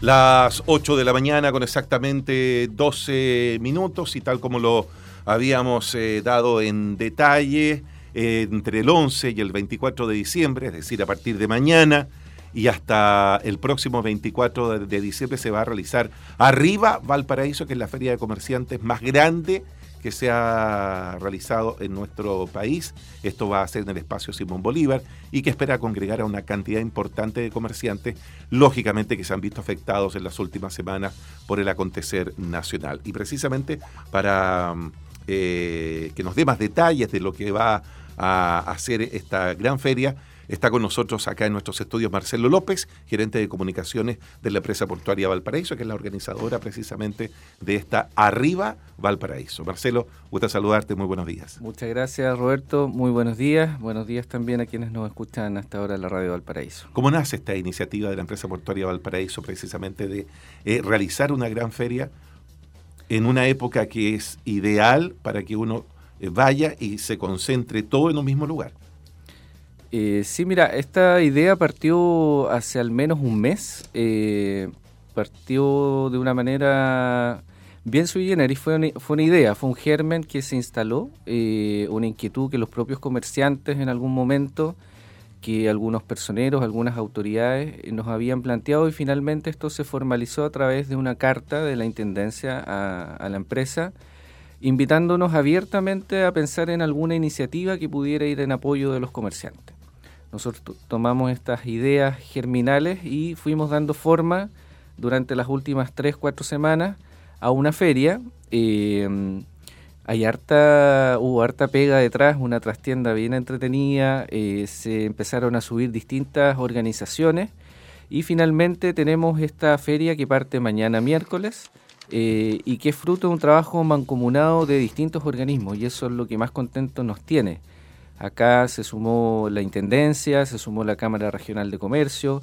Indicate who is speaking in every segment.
Speaker 1: Las 8 de la mañana con exactamente 12 minutos y tal como lo habíamos eh, dado en detalle, eh, entre el 11 y el 24 de diciembre, es decir, a partir de mañana y hasta el próximo 24 de, de diciembre se va a realizar Arriba Valparaíso, que es la feria de comerciantes más grande que se ha realizado en nuestro país. Esto va a ser en el espacio Simón Bolívar y que espera congregar a una cantidad importante de comerciantes, lógicamente que se han visto afectados en las últimas semanas por el acontecer nacional. Y precisamente para eh, que nos dé más detalles de lo que va a hacer esta gran feria, Está con nosotros acá en nuestros estudios Marcelo López, gerente de comunicaciones de la empresa portuaria Valparaíso, que es la organizadora precisamente de esta Arriba Valparaíso. Marcelo, gusta saludarte, muy buenos días.
Speaker 2: Muchas gracias Roberto, muy buenos días. Buenos días también a quienes nos escuchan hasta ahora en la radio Valparaíso.
Speaker 1: ¿Cómo nace esta iniciativa de la empresa portuaria Valparaíso precisamente de eh, realizar una gran feria en una época que es ideal para que uno eh, vaya y se concentre todo en un mismo lugar?
Speaker 2: Eh, sí, mira, esta idea partió hace al menos un mes. Eh, partió de una manera bien sui generis, fue una, fue una idea, fue un germen que se instaló, eh, una inquietud que los propios comerciantes en algún momento, que algunos personeros, algunas autoridades nos habían planteado y finalmente esto se formalizó a través de una carta de la Intendencia a, a la empresa invitándonos abiertamente a pensar en alguna iniciativa que pudiera ir en apoyo de los comerciantes. Nosotros tomamos estas ideas germinales y fuimos dando forma durante las últimas tres, cuatro semanas a una feria. Eh, hay harta, hubo harta pega detrás, una trastienda bien entretenida, eh, se empezaron a subir distintas organizaciones y finalmente tenemos esta feria que parte mañana miércoles eh, y que es fruto de un trabajo mancomunado de distintos organismos y eso es lo que más contento nos tiene. Acá se sumó la Intendencia, se sumó la Cámara Regional de Comercio,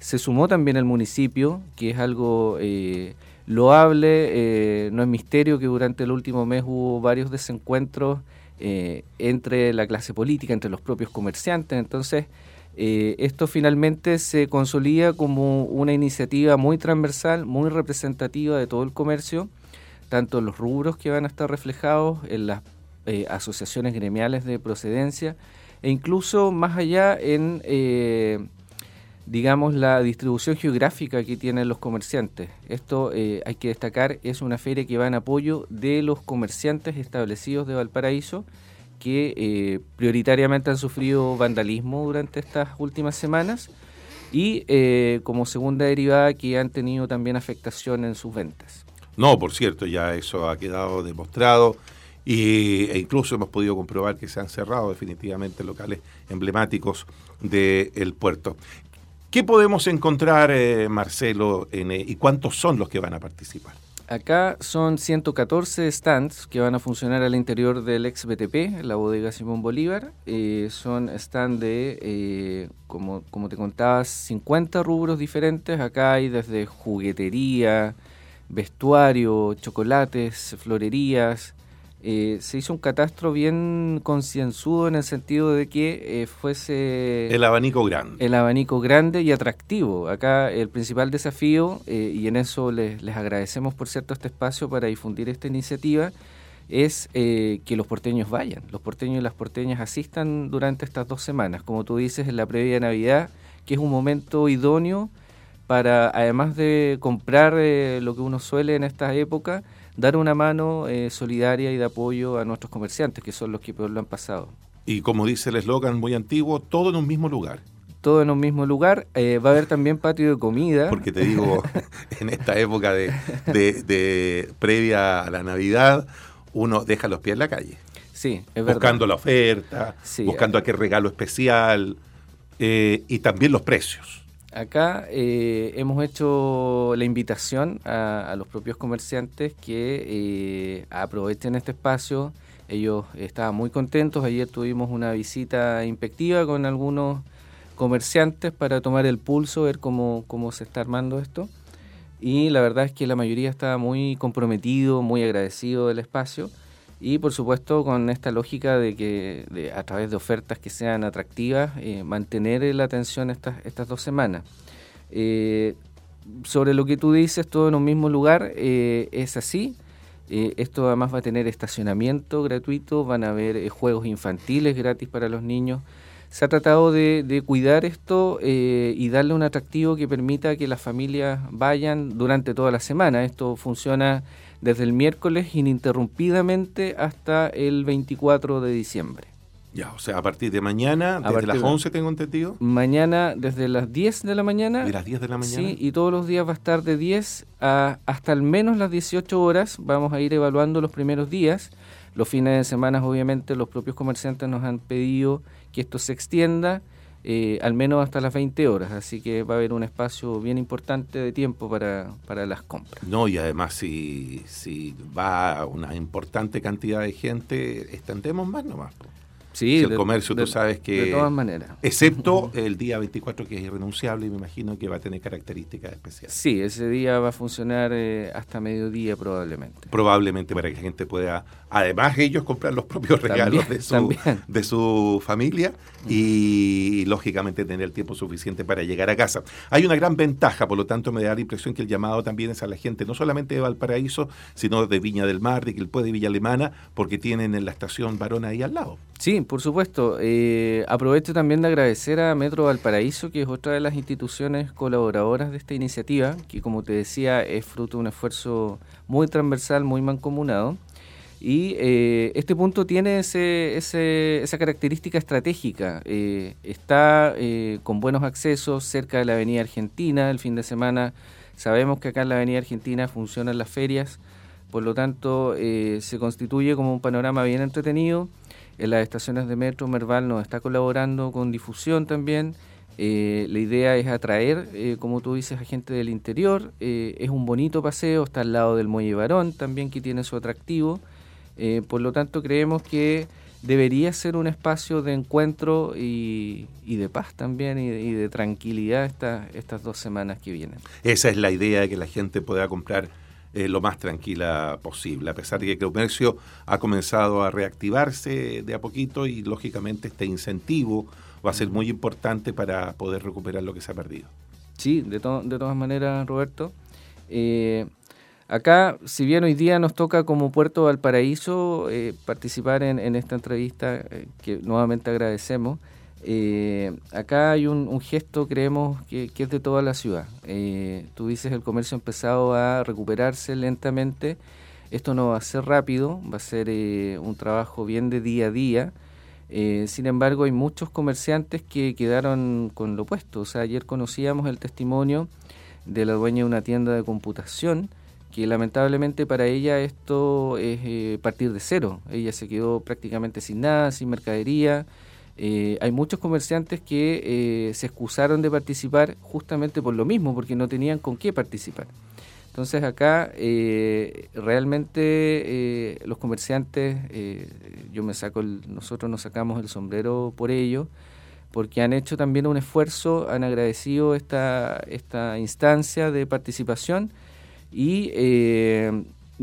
Speaker 2: se sumó también el municipio, que es algo eh, loable, eh, no es misterio que durante el último mes hubo varios desencuentros eh, entre la clase política, entre los propios comerciantes, entonces esto finalmente se consolida como una iniciativa muy transversal, muy representativa de todo el comercio, tanto los rubros que van a estar reflejados en las eh, asociaciones gremiales de procedencia e incluso más allá en, eh, digamos, la distribución geográfica que tienen los comerciantes. Esto eh, hay que destacar, es una feria que va en apoyo de los comerciantes establecidos de Valparaíso que prioritariamente han sufrido vandalismo durante estas últimas semanas y como segunda derivada que han tenido también afectación en sus ventas.
Speaker 1: No, por cierto, ya eso ha quedado demostrado y, e incluso hemos podido comprobar que se han cerrado definitivamente locales emblemáticos del puerto. ¿Qué podemos encontrar, eh, Marcelo, eh, y cuántos son los que van a participar?
Speaker 2: Acá son 114 stands que van a funcionar al interior del ex BTP, la bodega Simón Bolívar. Eh, son stands de, como, como te contabas, 50 rubros diferentes. Acá hay desde juguetería, vestuario, chocolates, florerías, eh, se hizo un catastro bien concienzudo en el sentido de que eh, fuese...
Speaker 1: El abanico grande.
Speaker 2: El abanico grande y atractivo. Acá el principal desafío, eh, y en eso les, les, agradecemos por cierto este espacio para difundir esta iniciativa, es que los porteños vayan, los porteños y las porteñas asistan durante estas dos semanas, como tú dices, en la previa Navidad, que es un momento idóneo para, además de comprar lo que uno suele en esta época, dar una mano eh, solidaria y de apoyo a nuestros comerciantes, que son los que peor lo han pasado.
Speaker 1: Y como dice el eslogan muy antiguo, todo en un mismo lugar.
Speaker 2: Todo en un mismo lugar. Eh, va a haber también patio de comida.
Speaker 1: Porque te digo, en esta época de, de, previa a la Navidad, uno deja los pies en la calle.
Speaker 2: Sí,
Speaker 1: es Buscando la oferta, buscando a qué regalo especial eh, y también los precios.
Speaker 2: Acá eh, hemos hecho la invitación a, los propios comerciantes que eh, aprovechen este espacio. Ellos estaban muy contentos. Ayer tuvimos una visita inspectiva con algunos comerciantes para tomar el pulso, ver cómo, cómo se está armando esto. Y la verdad es que la mayoría estaba muy comprometido, muy agradecido del espacio y por supuesto con esta lógica de que a través de ofertas que sean atractivas, eh, mantener la atención estas, estas dos semanas. Eh, sobre lo que tú dices, todo en un mismo lugar, es así. esto además va a tener estacionamiento gratuito, van a haber juegos infantiles gratis para los niños se ha tratado de, cuidar esto eh, y darle un atractivo que permita que las familias vayan durante toda la semana. Esto funciona desde el miércoles ininterrumpidamente hasta el 24 de diciembre.
Speaker 1: Ya, o sea, a partir de mañana, desde las 11 tengo entendido.
Speaker 2: Mañana desde las 10 de la mañana.
Speaker 1: De las 10 de la mañana.
Speaker 2: Sí, y todos los días va a estar de 10 a hasta al menos las 18 horas. Vamos a ir evaluando los primeros días. Los fines de semana, obviamente, los propios comerciantes nos han pedido que esto se extienda eh, al menos hasta las 20 horas, así que va a haber un espacio bien importante de tiempo para, para las compras.
Speaker 1: No, y además si, si va una importante cantidad de gente, extendemos más nomás.
Speaker 2: Sí,
Speaker 1: el comercio, tú sabes que...
Speaker 2: De todas maneras.
Speaker 1: Excepto el día 24 que es irrenunciable y me imagino que va a tener características especiales.
Speaker 2: Sí, ese día va a funcionar eh, hasta mediodía probablemente.
Speaker 1: Probablemente para que la gente pueda, además ellos comprar los propios regalos de, su, de su familia y lógicamente tener el tiempo suficiente para llegar a casa. Hay una gran ventaja, por lo tanto me da la impresión que el llamado también es a la gente no solamente de Valparaíso, sino de Viña del Mar, de Quilpué, de Villa Alemana, porque tienen en la estación Varona ahí al lado.
Speaker 2: Sí, por supuesto. Eh, aprovecho también de agradecer a Metro Valparaíso, que es otra de las instituciones colaboradoras de esta iniciativa, que como te decía es fruto de un esfuerzo muy transversal, muy mancomunado. Y eh, este punto tiene ese, esa característica estratégica. Eh, está con buenos accesos cerca de la Avenida Argentina. El fin de semana sabemos que acá en la Avenida Argentina funcionan las ferias. Por lo tanto, se constituye como un panorama bien entretenido en las estaciones de metro, Merval nos está colaborando con difusión también. Eh, la idea es atraer, eh, como tú dices, a gente del interior. Eh, es un bonito paseo, está al lado del Muelle Barón también, que tiene su atractivo. por lo tanto, creemos que debería ser un espacio de encuentro y, de paz también y de, tranquilidad estas dos semanas que vienen.
Speaker 1: Esa es la idea de que la gente pueda comprar eh, lo más tranquila posible, a pesar de que el comercio ha comenzado a reactivarse de a poquito y lógicamente este incentivo va a ser muy importante para poder recuperar lo que se ha perdido.
Speaker 2: Sí, de, de todas maneras, Roberto. Eh, acá, si bien hoy día nos toca como Puerto Valparaíso eh, participar en, en, esta entrevista, que nuevamente agradecemos, eh, acá hay un, gesto, creemos, que, es de toda la ciudad. Eh, tú dices el comercio ha empezado a recuperarse lentamente. Esto no va a ser rápido, va a ser eh, un trabajo bien de día a día. sin embargo, hay muchos comerciantes que quedaron con lo opuesto. O sea, ayer conocíamos el testimonio de la dueña de una tienda de computación que lamentablemente para ella esto es partir de cero. Ella se quedó prácticamente sin nada, sin mercadería. Eh, hay muchos comerciantes que eh, se excusaron de participar justamente por lo mismo, porque no tenían con qué participar. Entonces acá eh, realmente los comerciantes, yo me saco, nosotros nos sacamos el sombrero por ello, porque han hecho también un esfuerzo, han agradecido esta, esta instancia de participación y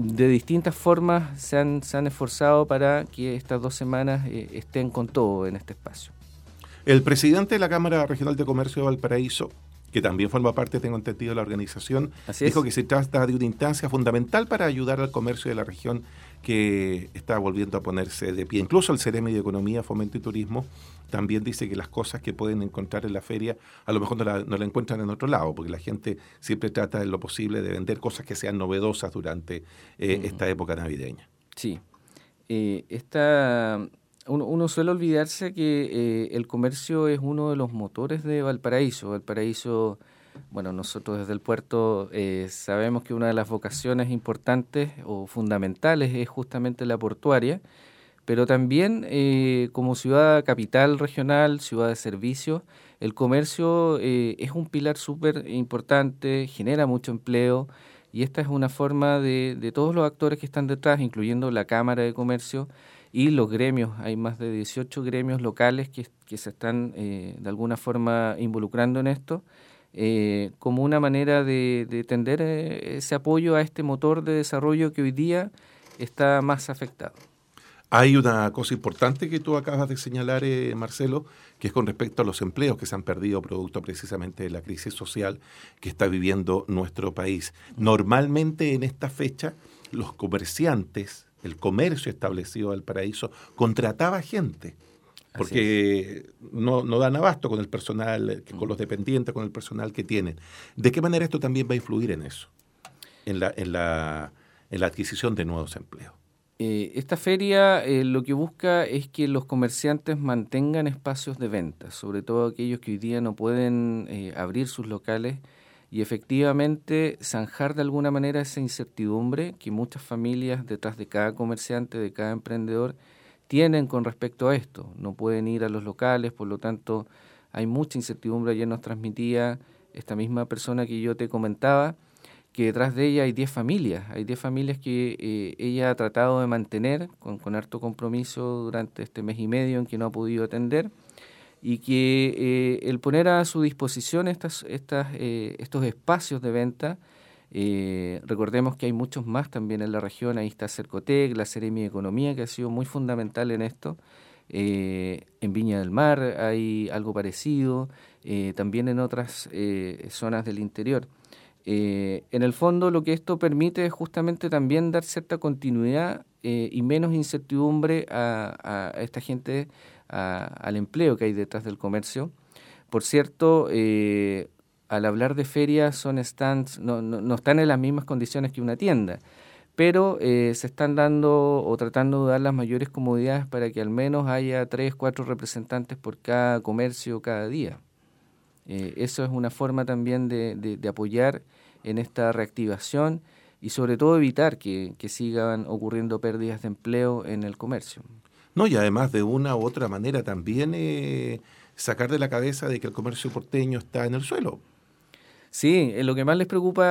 Speaker 2: de distintas formas se han, se han esforzado para que estas dos semanas eh, estén con todo en este espacio.
Speaker 1: El presidente de la Cámara Regional de Comercio de Valparaíso, que también forma parte, tengo entendido, de la organización, dijo que se trata de una instancia fundamental para ayudar al comercio de la región que está volviendo a ponerse de pie. Incluso el Ceremi de Economía, Fomento y Turismo también dice que las cosas que pueden encontrar en la feria a lo mejor no la, no la encuentran en otro lado, porque la gente siempre trata en lo posible de vender cosas que sean novedosas durante eh, esta época navideña.
Speaker 2: Sí. Eh, esta, uno, suele olvidarse que eh, el comercio es uno de los motores de Valparaíso. Valparaíso bueno, nosotros desde el puerto eh, sabemos que una de las vocaciones importantes o fundamentales es justamente la portuaria, pero también eh, como ciudad capital regional, ciudad de servicios, el comercio es un pilar súper importante, genera mucho empleo y esta es una forma de, de todos los actores que están detrás, incluyendo la Cámara de Comercio, y los gremios. Hay más de 18 gremios locales que, que se están de alguna forma involucrando en esto eh, como una manera de, tender eh, ese apoyo a este motor de desarrollo que hoy día está más afectado.
Speaker 1: Hay una cosa importante que tú acabas de señalar, eh, Marcelo, que es con respecto a los empleos que se han perdido producto precisamente de la crisis social que está viviendo nuestro país. Normalmente en esta fecha los comerciantes, el comercio establecido del paraíso, contrataba gente porque no, no, dan abasto con el personal, con los dependientes, con el personal que tienen. ¿De qué manera esto también va a influir en eso, en la, en la, en la adquisición de nuevos empleos?
Speaker 2: Eh, esta feria eh, lo que busca es que los comerciantes mantengan espacios de venta, sobre todo aquellos que hoy día no pueden eh, abrir sus locales y efectivamente zanjar de alguna manera esa incertidumbre que muchas familias detrás de cada comerciante, de cada emprendedor, tienen con respecto a esto. No pueden ir a los locales, por lo tanto hay mucha incertidumbre. Ayer nos transmitía esta misma persona que yo te comentaba, que detrás de ella hay 10 familias, hay 10 familias que eh, ella ha tratado de mantener con, con, harto compromiso durante este mes y medio en que no ha podido atender y que eh, el poner a su disposición estas, estas, eh, estos espacios de venta, recordemos que hay muchos más también en la región, ahí está Cercotec, la Seremi de Economía, que ha sido muy fundamental en esto, en Viña del Mar hay algo parecido, también en otras zonas del interior. Eh, en el fondo lo que esto permite es justamente también dar cierta continuidad eh, y menos incertidumbre a, esta gente, al empleo que hay detrás del comercio. Por cierto, eh, al hablar de ferias son stands, no, no, están en las mismas condiciones que una tienda, pero se están dando o tratando de dar las mayores comodidades para que al menos haya tres, cuatro representantes por cada comercio cada día. Eh, eso es una forma también de, apoyar en esta reactivación y sobre todo evitar que, sigan ocurriendo pérdidas de empleo en el comercio.
Speaker 1: No, y además de una u otra manera también eh, sacar de la cabeza de que el comercio porteño está en el suelo.
Speaker 2: Sí, eh, lo que más les preocupa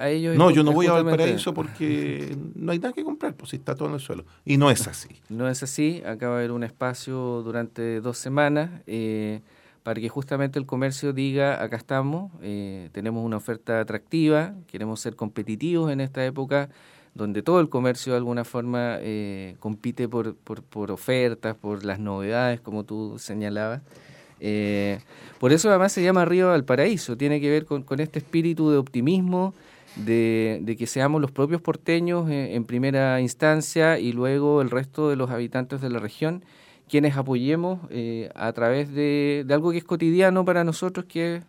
Speaker 2: a, ellos
Speaker 1: No, yo no voy a Valparaíso porque no hay nada que comprar, pues si está todo en el suelo. Y no es así.
Speaker 2: No es así, acaba de haber un espacio durante dos semanas para que justamente el comercio diga, acá estamos, eh, tenemos una oferta atractiva, queremos ser competitivos en esta época donde todo el comercio de alguna forma eh, compite por, por, ofertas, por las novedades, como tú señalabas. Eh, por eso además se llama Río del Paraíso, tiene que ver con, este espíritu de optimismo, de, de, que seamos los propios porteños en primera instancia y luego el resto de los habitantes de la región quienes apoyemos eh, a través de, algo que es cotidiano para nosotros, que es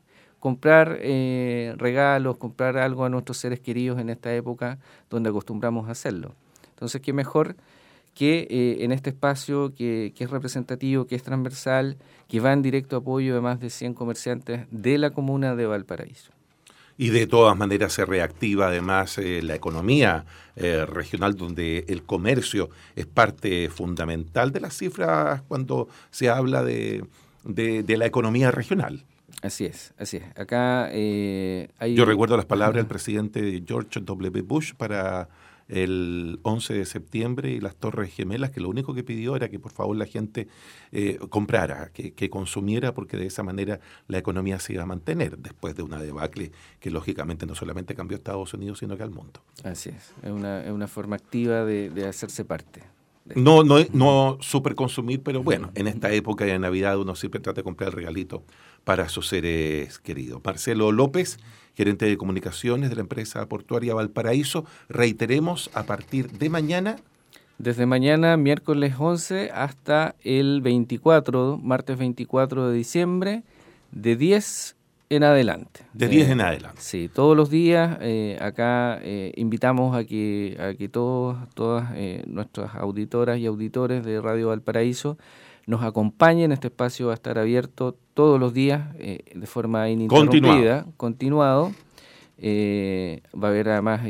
Speaker 2: comprar eh, regalos, comprar algo a nuestros seres queridos en esta época donde acostumbramos a hacerlo. Entonces, qué mejor que eh, en este espacio que, que, es representativo, que es transversal, que va en directo apoyo de más de 100 comerciantes de la comuna de Valparaíso
Speaker 1: y de todas maneras se reactiva además eh, la economía eh, regional donde el comercio es parte fundamental de las cifras cuando se habla de, de, la economía regional.
Speaker 2: Así es, así es. Acá eh, hay...
Speaker 1: Yo recuerdo las palabras del presidente George W. Bush para el 11 de septiembre y las Torres Gemelas, que lo único que pidió era que por favor la gente eh, comprara, que, consumiera, porque de esa manera la economía se iba a mantener después de una debacle que lógicamente no solamente cambió a Estados Unidos, sino que al mundo.
Speaker 2: Así es, es una, es una forma activa de, de hacerse parte.
Speaker 1: No, no, no super consumir, pero bueno, en esta época de Navidad uno siempre trata de comprar el regalito para sus seres queridos. Marcelo López, gerente de comunicaciones de la empresa portuaria Valparaíso, reiteremos a partir de mañana.
Speaker 2: Desde mañana, miércoles 11, hasta el 24, martes 24 de diciembre, de 10 en adelante.
Speaker 1: De 10 en adelante.
Speaker 2: Sí, todos los días eh, acá eh, invitamos a que, a que todos, todas eh, nuestras auditoras y auditores de Radio Valparaíso nos acompañen. Este espacio va a estar abierto todos los días de forma ininterrumpida, continuado. va a haber además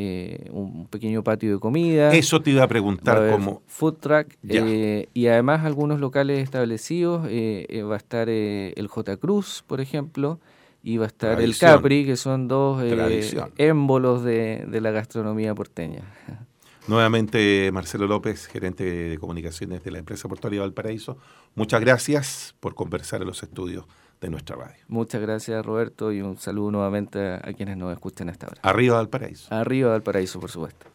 Speaker 2: un pequeño patio de comida.
Speaker 1: Eso te iba a preguntar cómo.
Speaker 2: Food truck y además algunos locales establecidos. va a estar el J Cruz, por ejemplo y va a estar el Capri, que son dos eh, émbolos de, de la gastronomía porteña.
Speaker 1: Nuevamente, Marcelo López, gerente de comunicaciones de la empresa portuaria Valparaíso, muchas gracias por conversar en los estudios de nuestra radio.
Speaker 2: Muchas gracias, Roberto, y un saludo nuevamente a quienes nos escuchan esta hora.
Speaker 1: Arriba Valparaíso.
Speaker 2: Arriba Valparaíso, por supuesto.